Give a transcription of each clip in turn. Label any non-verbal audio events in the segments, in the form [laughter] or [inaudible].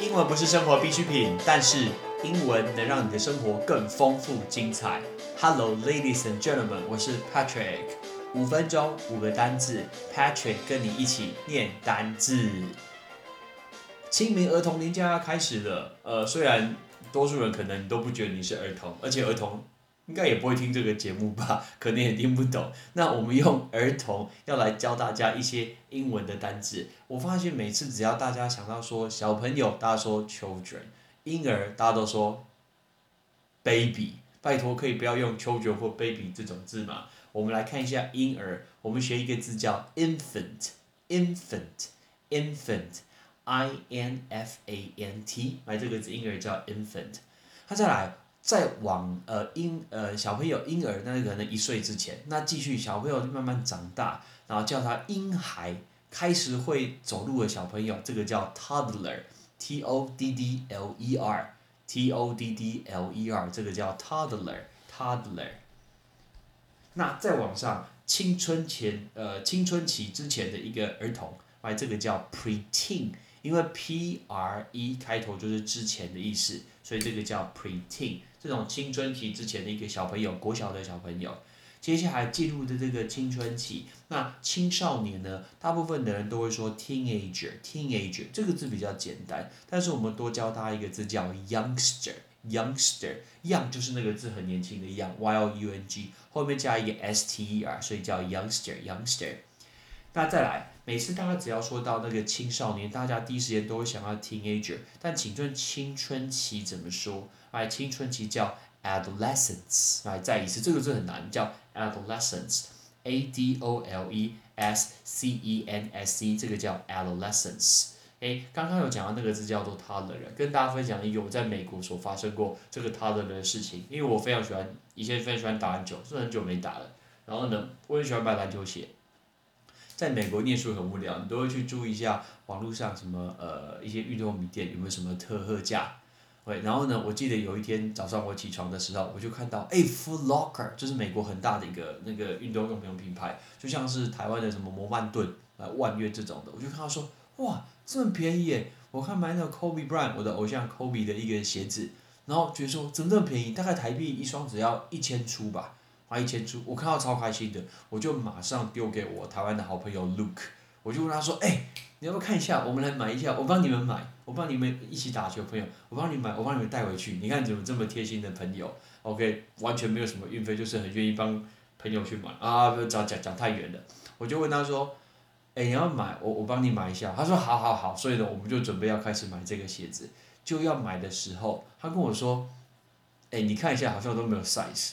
英文不是生活必需品，但是英文能让你的生活更丰富精彩。Hello, ladies and gentlemen，我是 Patrick。五分钟五个单字，Patrick 跟你一起念单字。清明儿童年假要开始了，呃，虽然多数人可能都不觉得你是儿童，而且儿童应该也不会听这个节目吧，[laughs] 可能也听不懂。那我们用儿童要来教大家一些英文的单字。我发现每次只要大家想到说小朋友，大家说 children；婴儿大家都说 baby。拜托，可以不要用 children 或 baby 这种字吗？我们来看一下婴儿，我们学一个字叫 infant，infant，infant，i n f a n t，来这个字婴儿叫 infant。他再来，再往呃婴呃小朋友婴儿，那可能一岁之前，那继续小朋友慢慢长大，然后叫他婴孩，开始会走路的小朋友，这个叫 toddler，t o d d l e r。T O D D L E R，这个叫 toddler，toddler。那再往上，青春前，呃，青春期之前的一个儿童，哎，这个叫 preteen，因为 P R E 开头就是之前的意思，所以这个叫 preteen，这种青春期之前的一个小朋友，国小的小朋友。接下来进入的这个青春期，那青少年呢？大部分的人都会说 teenager，teenager 这个字比较简单，但是我们多教他一个字叫 youngster，youngster，young 就是那个字很年轻的 young，y o u n g 后面加一个 s t e r，所以叫 youngster，youngster。那再来，每次大家只要说到那个青少年，大家第一时间都会想到 teenager，但请问青春期怎么说？哎，青春期叫 adolescence，哎再一次，这个字很难，叫 adolescence，a d o l e s c e n s e，这个叫 adolescence。哎，刚刚有讲到那个字叫做 toddler，跟大家分享一个我在美国所发生过这个 toddler 的事情，因为我非常喜欢，以前非常喜欢打篮球，是很久没打了，然后呢，我也喜欢买篮球鞋。在美国念书很无聊，你都会去注意一下网络上什么呃一些运动品店有没有什么特特价。对，然后呢？我记得有一天早上我起床的时候，我就看到，哎，Foot Locker，就是美国很大的一个那个运动用品品牌，就像是台湾的什么摩曼顿、啊万悦这种的。我就看到说，哇，这么便宜耶！我看买那个 Kobe Bryant，我的偶像 Kobe 的一个鞋子，然后觉得说怎么这么便宜？大概台币一双只要一千出吧，花一千出，我看到超开心的，我就马上丢给我台湾的好朋友 Luke，我就问他说，哎。你要不要看一下？我们来买一下，我帮你们买，我帮你们一起打球，朋友，我帮你买，我帮你们带回去。你看怎么这么贴心的朋友？OK，完全没有什么运费，就是很愿意帮朋友去买啊！不要讲讲讲太远了。我就问他说：“哎，你要买，我我帮你买一下。”他说：“好好好。”所以呢，我们就准备要开始买这个鞋子。就要买的时候，他跟我说：“哎，你看一下，好像都没有 size。”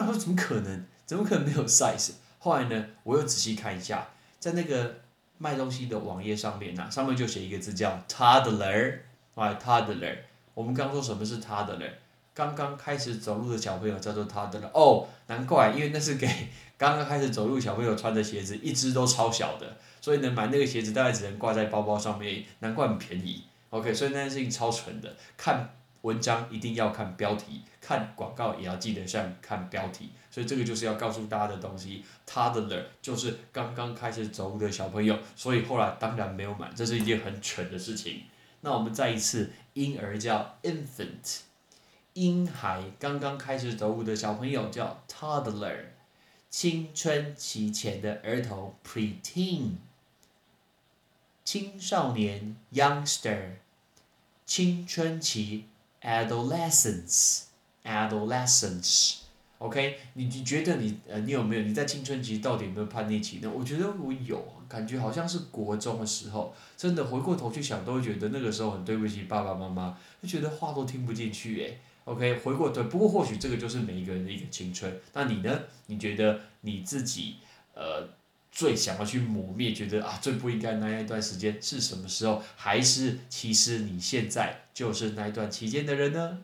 我说：“怎么可能？怎么可能没有 size？” 后来呢，我又仔细看一下，在那个。卖东西的网页上面呐，上面就写一个字叫 toddler，啊 toddler。我们刚说什么是 toddler？刚刚开始走路的小朋友叫做 toddler。哦，难怪，因为那是给 [laughs] 刚刚开始走路小朋友穿的鞋子，一只都超小的，所以呢买那个鞋子大概只能挂在包包上面，难怪很便宜。OK，所以那件事情超蠢的，看。文章一定要看标题，看广告也要记得像看标题，所以这个就是要告诉大家的东西。Toddler 就是刚刚开始走路的小朋友，所以后来当然没有买，这是一件很蠢的事情。那我们再一次，婴儿叫 infant，婴孩刚刚开始走路的小朋友叫 toddler，青春期前的儿童 preteen，青少年 youngster，青春期。Adolescence，adolescence，OK，你你觉得你呃你有没有你在青春期到底有没有叛逆期呢？我觉得我有，感觉好像是国中的时候，真的回过头去想，都会觉得那个时候很对不起爸爸妈妈，就觉得话都听不进去诶 OK，回过头，不过或许这个就是每一个人的一个青春。那你呢？你觉得你自己呃？最想要去磨灭觉得啊最不应该那样一段时间是什么时候还是其实你现在就是那一段期间的人呢？